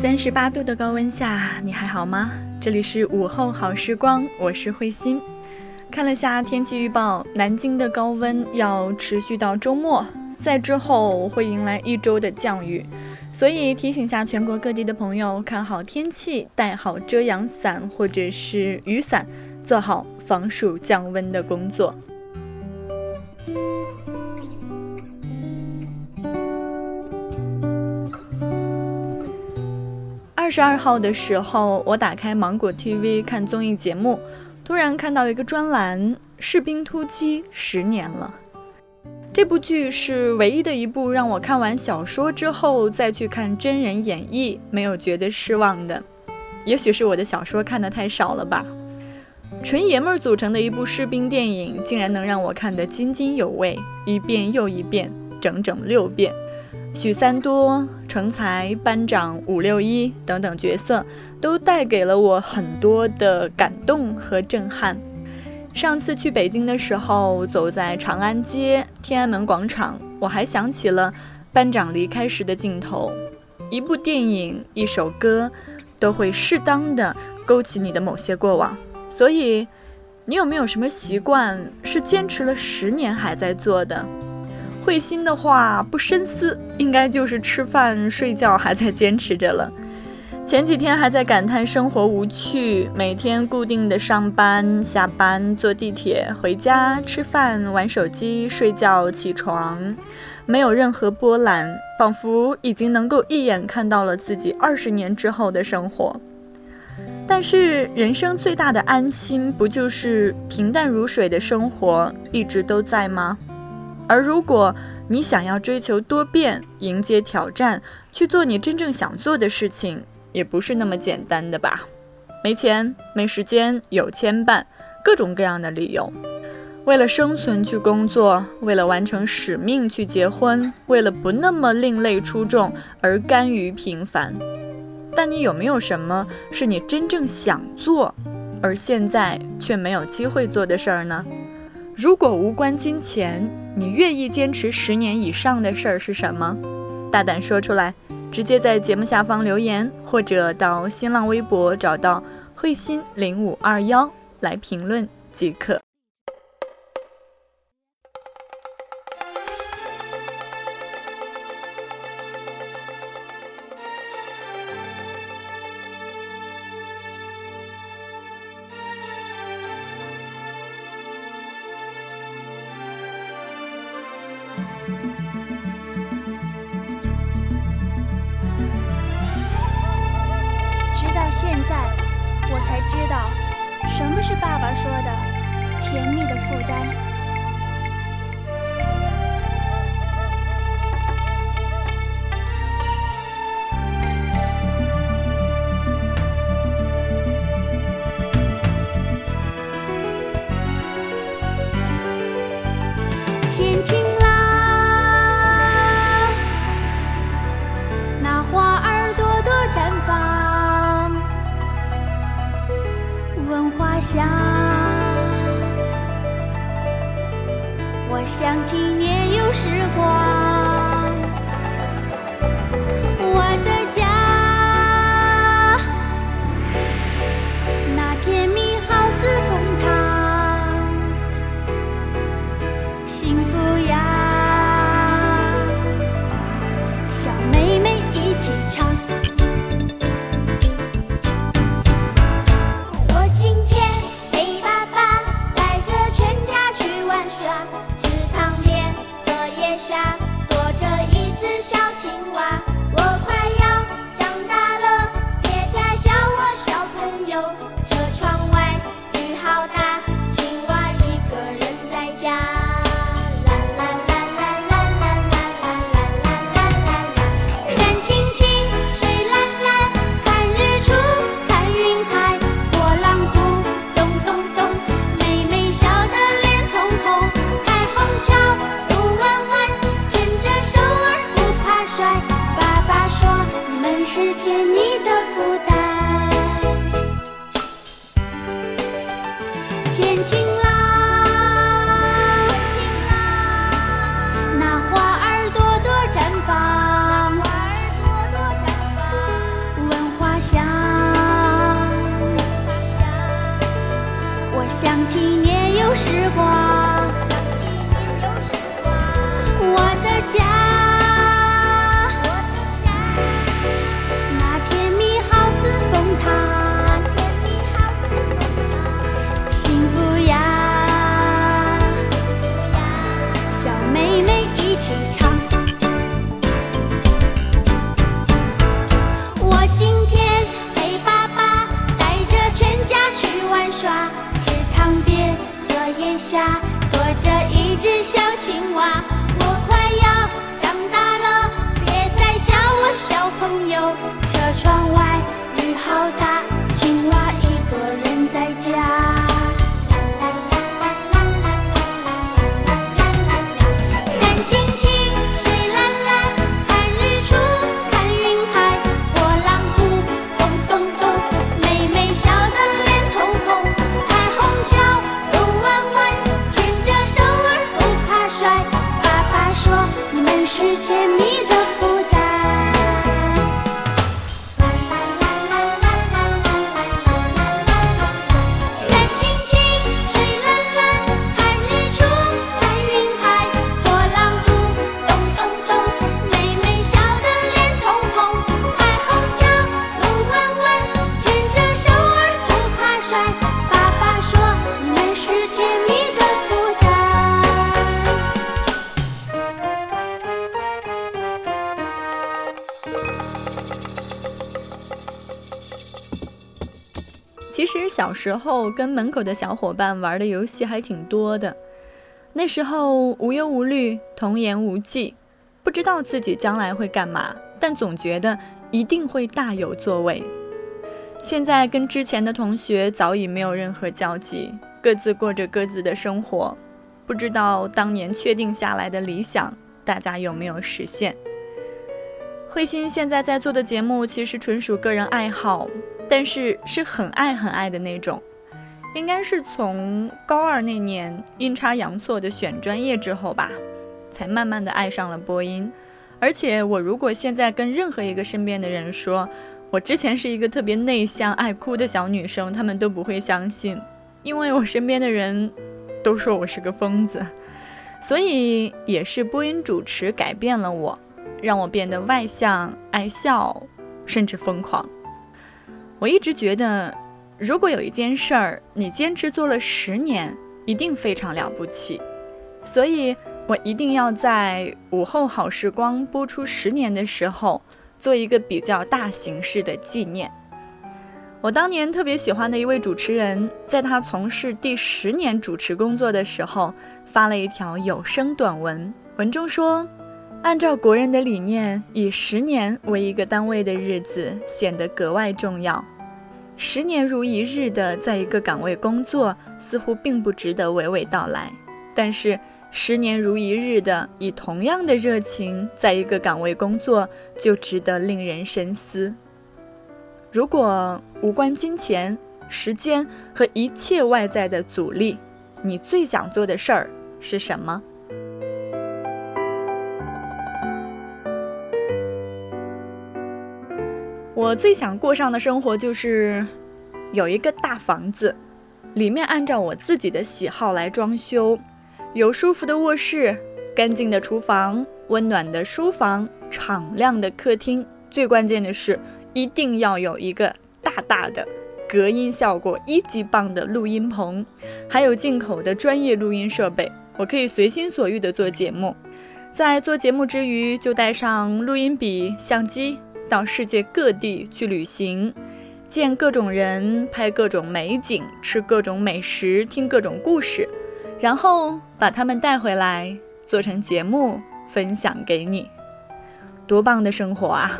三十八度的高温下，你还好吗？这里是午后好时光，我是慧心。看了下天气预报，南京的高温要持续到周末，在之后会迎来一周的降雨，所以提醒下全国各地的朋友，看好天气，带好遮阳伞或者是雨伞，做好防暑降温的工作。二十二号的时候，我打开芒果 TV 看综艺节目，突然看到一个专栏《士兵突击》十年了。这部剧是唯一的一部让我看完小说之后再去看真人演绎没有觉得失望的。也许是我的小说看的太少了吧。纯爷们儿组成的一部士兵电影，竟然能让我看得津津有味，一遍又一遍，整整六遍。许三多、成才、班长、五六一等等角色，都带给了我很多的感动和震撼。上次去北京的时候，走在长安街、天安门广场，我还想起了班长离开时的镜头。一部电影、一首歌，都会适当的勾起你的某些过往。所以，你有没有什么习惯是坚持了十年还在做的？慧心的话不深思，应该就是吃饭睡觉还在坚持着了。前几天还在感叹生活无趣，每天固定的上班、下班、坐地铁、回家、吃饭、玩手机、睡觉、起床，没有任何波澜，仿佛已经能够一眼看到了自己二十年之后的生活。但是人生最大的安心，不就是平淡如水的生活一直都在吗？而如果你想要追求多变，迎接挑战，去做你真正想做的事情，也不是那么简单的吧？没钱、没时间、有牵绊，各种各样的理由。为了生存去工作，为了完成使命去结婚，为了不那么另类出众而甘于平凡。但你有没有什么是你真正想做，而现在却没有机会做的事儿呢？如果无关金钱，你愿意坚持十年以上的事儿是什么？大胆说出来，直接在节目下方留言，或者到新浪微博找到慧心零五二幺来评论即可。在我才知道什么是爸爸说的甜蜜的负担。想起年幼时光，年轻有时光。青蛙。时候跟门口的小伙伴玩的游戏还挺多的。那时候无忧无虑，童言无忌，不知道自己将来会干嘛，但总觉得一定会大有作为。现在跟之前的同学早已没有任何交集，各自过着各自的生活。不知道当年确定下来的理想，大家有没有实现？慧心现在在做的节目其实纯属个人爱好，但是是很爱很爱的那种。应该是从高二那年阴差阳错的选专业之后吧，才慢慢的爱上了播音。而且我如果现在跟任何一个身边的人说，我之前是一个特别内向、爱哭的小女生，他们都不会相信，因为我身边的人都说我是个疯子。所以也是播音主持改变了我，让我变得外向、爱笑，甚至疯狂。我一直觉得。如果有一件事儿你坚持做了十年，一定非常了不起，所以我一定要在午后好时光播出十年的时候，做一个比较大形式的纪念。我当年特别喜欢的一位主持人，在他从事第十年主持工作的时候，发了一条有声短文，文中说，按照国人的理念，以十年为一个单位的日子显得格外重要。十年如一日的在一个岗位工作，似乎并不值得娓娓道来；但是十年如一日的以同样的热情在一个岗位工作，就值得令人深思。如果无关金钱、时间和一切外在的阻力，你最想做的事儿是什么？我最想过上的生活就是有一个大房子，里面按照我自己的喜好来装修，有舒服的卧室、干净的厨房、温暖的书房、敞亮的客厅。最关键的是，一定要有一个大大的、隔音效果一级棒的录音棚，还有进口的专业录音设备，我可以随心所欲地做节目。在做节目之余，就带上录音笔、相机。到世界各地去旅行，见各种人，拍各种美景，吃各种美食，听各种故事，然后把他们带回来，做成节目分享给你。多棒的生活啊！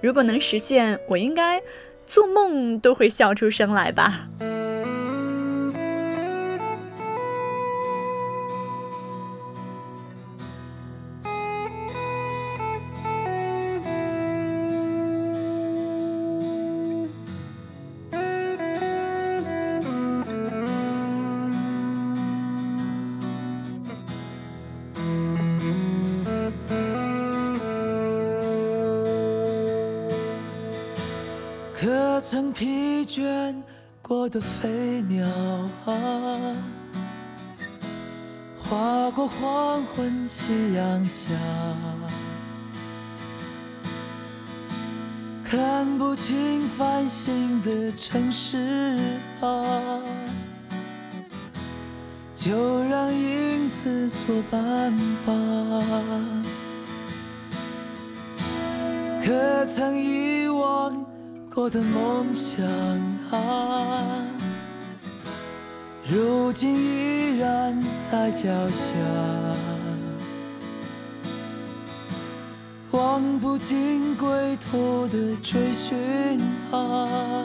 如果能实现，我应该做梦都会笑出声来吧。的飞鸟啊，划过黄昏夕阳下，看不清繁星的城市啊，就让影子作伴吧。可曾遗忘？我的梦想啊，如今依然在脚下，望不尽归途的追寻啊，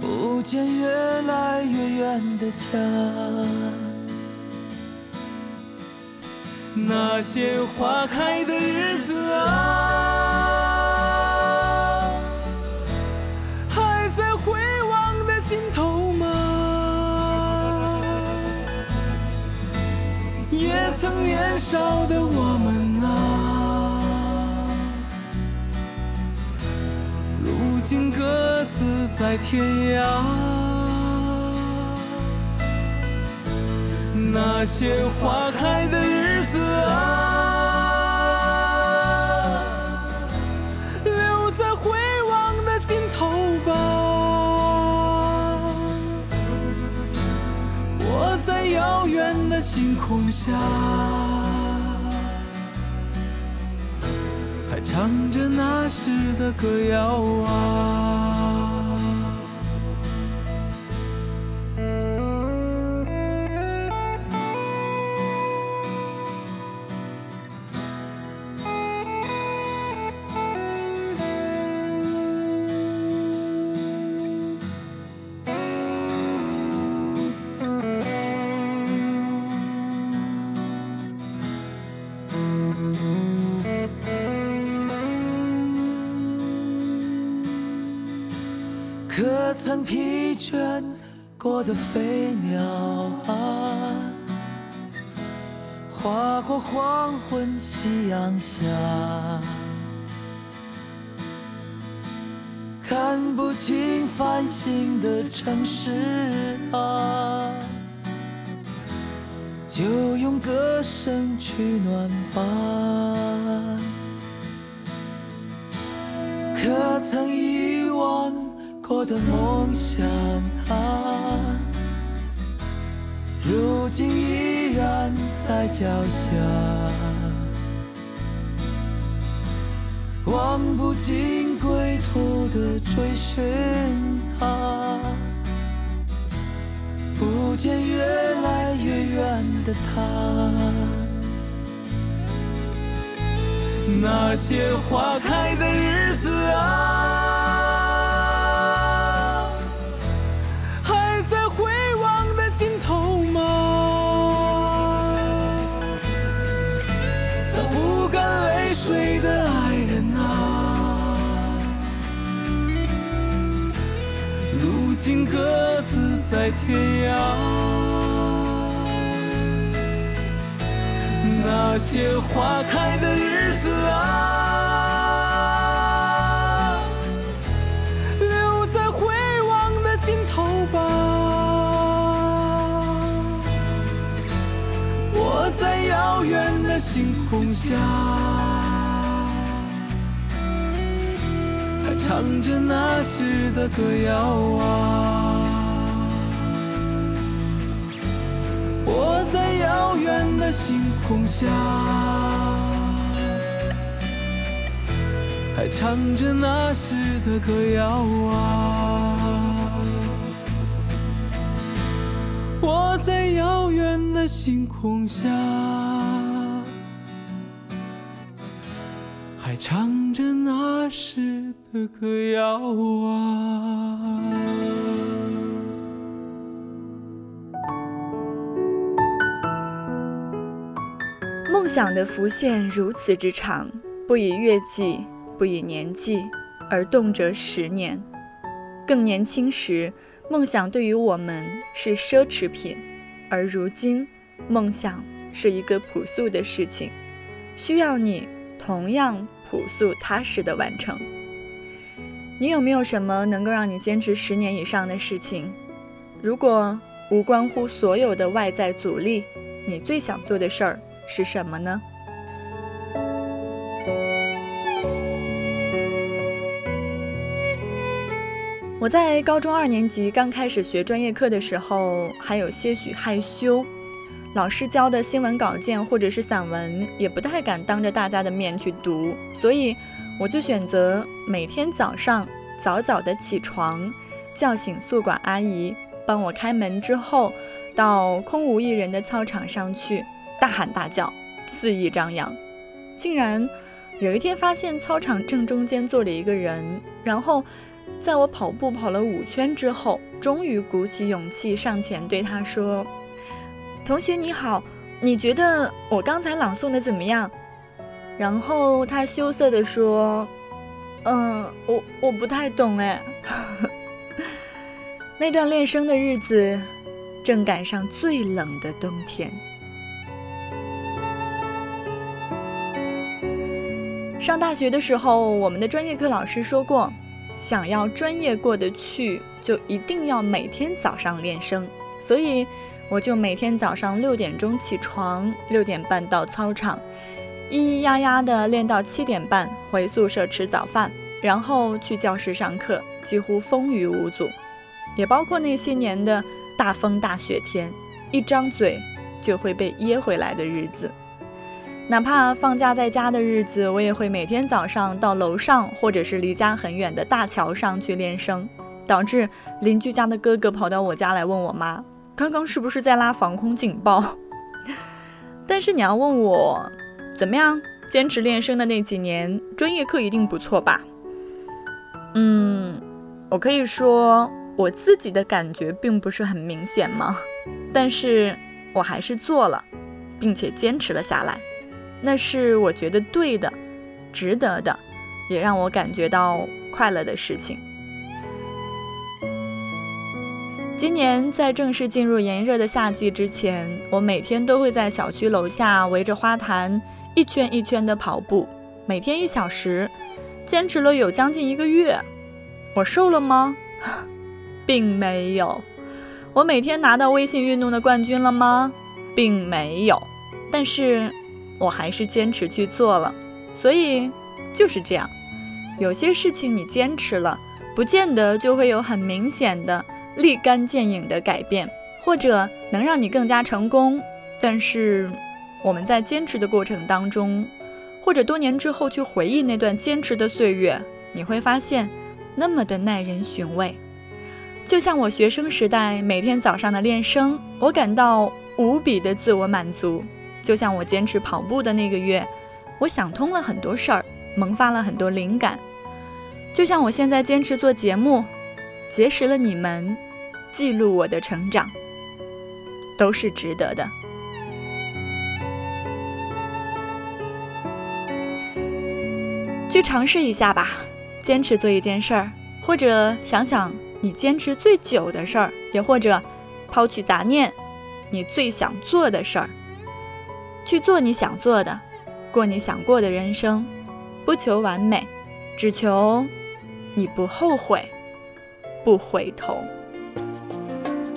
不见越来越远的家，那些花开的日子啊。曾年少的我们啊，如今各自在天涯。那些花开的日子啊。的星空下，还唱着那时的歌谣啊。可曾疲倦过的飞鸟啊，划过黄昏夕阳下，看不清繁星的城市啊，就用歌声取暖吧。可曾遗忘过的梦想啊，如今依然在脚下，望不尽归途的追寻啊，不见越来越远的他。那些花开的日子啊，如今各自在天涯。那些花开的日子啊，唱着那时的歌谣啊。我在遥远的星空下，还唱着那时的歌谣啊！我在遥远的星空下，还唱着那时的歌谣啊！梦想的浮现如此之长，不以月计，不以年计，而动辄十年。更年轻时，梦想对于我们是奢侈品，而如今，梦想是一个朴素的事情，需要你同样朴素踏实的完成。你有没有什么能够让你坚持十年以上的事情？如果无关乎所有的外在阻力，你最想做的事儿？是什么呢？我在高中二年级刚开始学专业课的时候，还有些许害羞，老师教的新闻稿件或者是散文，也不太敢当着大家的面去读，所以我就选择每天早上早早的起床，叫醒宿管阿姨帮我开门之后，到空无一人的操场上去。大喊大叫，肆意张扬，竟然有一天发现操场正中间坐着一个人，然后在我跑步跑了五圈之后，终于鼓起勇气上前对他说：“同学你好，你觉得我刚才朗诵的怎么样？”然后他羞涩地说：“嗯，我我不太懂哎。”那段练声的日子，正赶上最冷的冬天。上大学的时候，我们的专业课老师说过，想要专业过得去，就一定要每天早上练声。所以，我就每天早上六点钟起床，六点半到操场，咿咿呀呀的练到七点半，回宿舍吃早饭，然后去教室上课，几乎风雨无阻。也包括那些年的大风大雪天，一张嘴就会被噎回来的日子。哪怕放假在家的日子，我也会每天早上到楼上或者是离家很远的大桥上去练声，导致邻居家的哥哥跑到我家来问我妈，刚刚是不是在拉防空警报？但是你要问我怎么样坚持练声的那几年，专业课一定不错吧？嗯，我可以说我自己的感觉并不是很明显吗？但是我还是做了，并且坚持了下来。那是我觉得对的、值得的，也让我感觉到快乐的事情。今年在正式进入炎热的夏季之前，我每天都会在小区楼下围着花坛一圈一圈的跑步，每天一小时，坚持了有将近一个月。我瘦了吗？并没有。我每天拿到微信运动的冠军了吗？并没有。但是，我还是坚持去做了。所以，就是这样。有些事情你坚持了，不见得就会有很明显的。立竿见影的改变，或者能让你更加成功。但是，我们在坚持的过程当中，或者多年之后去回忆那段坚持的岁月，你会发现那么的耐人寻味。就像我学生时代每天早上的练声，我感到无比的自我满足；就像我坚持跑步的那个月，我想通了很多事儿，萌发了很多灵感；就像我现在坚持做节目，结识了你们。记录我的成长，都是值得的。去尝试一下吧，坚持做一件事儿，或者想想你坚持最久的事儿，也或者抛弃杂念，你最想做的事儿，去做你想做的，过你想过的人生。不求完美，只求你不后悔，不回头。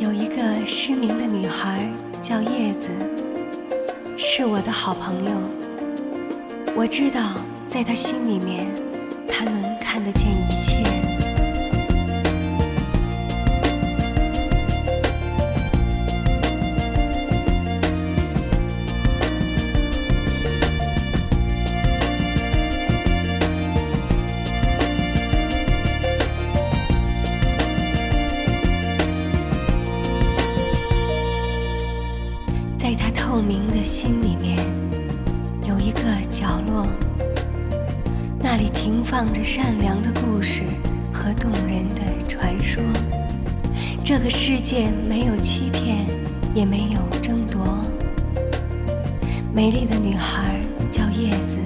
有一个失明的女孩叫叶子，是我的好朋友。我知道，在她心里面，她能看得见一切。这个世界没有欺骗，也没有争夺。美丽的女孩叫叶子，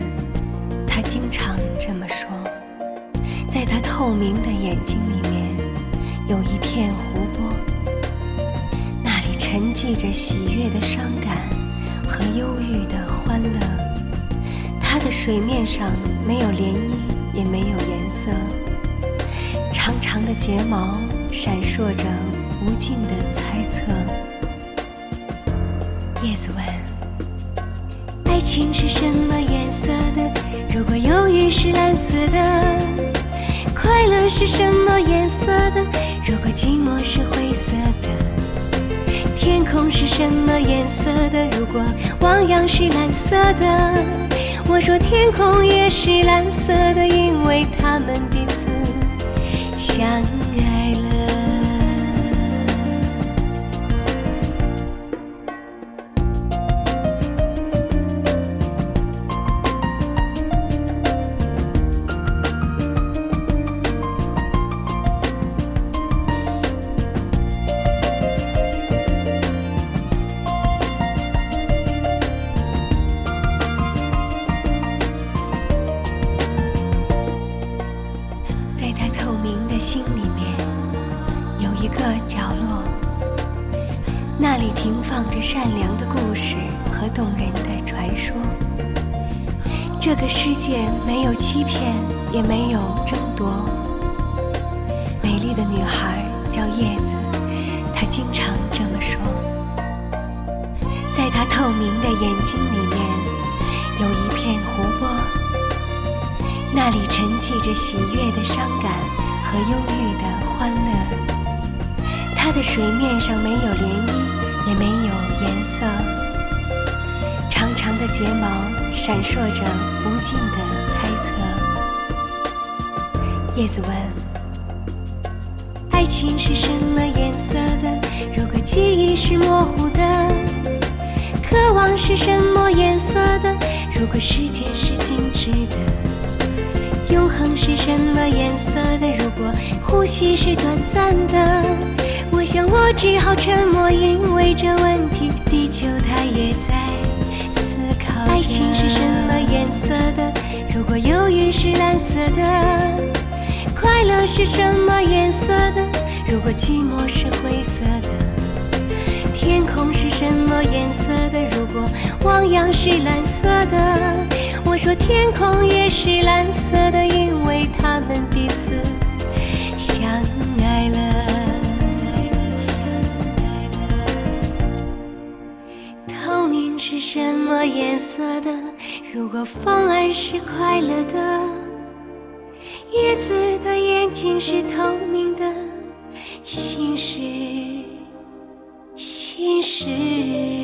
她经常这么说。在她透明的眼睛里面，有一片湖泊，那里沉寂着喜悦的伤感。和忧郁的欢乐，它的水面上没有涟漪，也没有颜色。长长的睫毛闪烁着无尽的猜测。叶子问：爱情是什么颜色的？如果忧郁是蓝色的，快乐是什么颜色的？如果寂寞是灰色的？天空是什么颜色的？如果汪洋是蓝色的，我说天空也是蓝色的，因为他们彼此相放着善良的故事和动人的传说。这个世界没有欺骗，也没有争夺。美丽的女孩叫叶子，她经常这么说。在她透明的眼睛里面，有一片湖泊，那里沉寂着喜悦的伤感和忧郁的欢乐。它的水面上没有涟漪。色，长长的睫毛闪烁着无尽的猜测。叶子问：爱情是什么颜色的？如果记忆是模糊的，渴望是什么颜色的？如果时间是静止的，永恒是什么颜色的？如果呼吸是短暂的？我想，我只好沉默，因为这问题，地球它也在思考。爱情是什么颜色的？如果忧郁是蓝色的，快乐是什么颜色的？如果寂寞是灰色的，天空是什么颜色的？如果汪洋是蓝色的，我说天空也是蓝色的，因为他们彼此是什么颜色的？如果风儿是快乐的，叶子的眼睛是透明的，心事心事。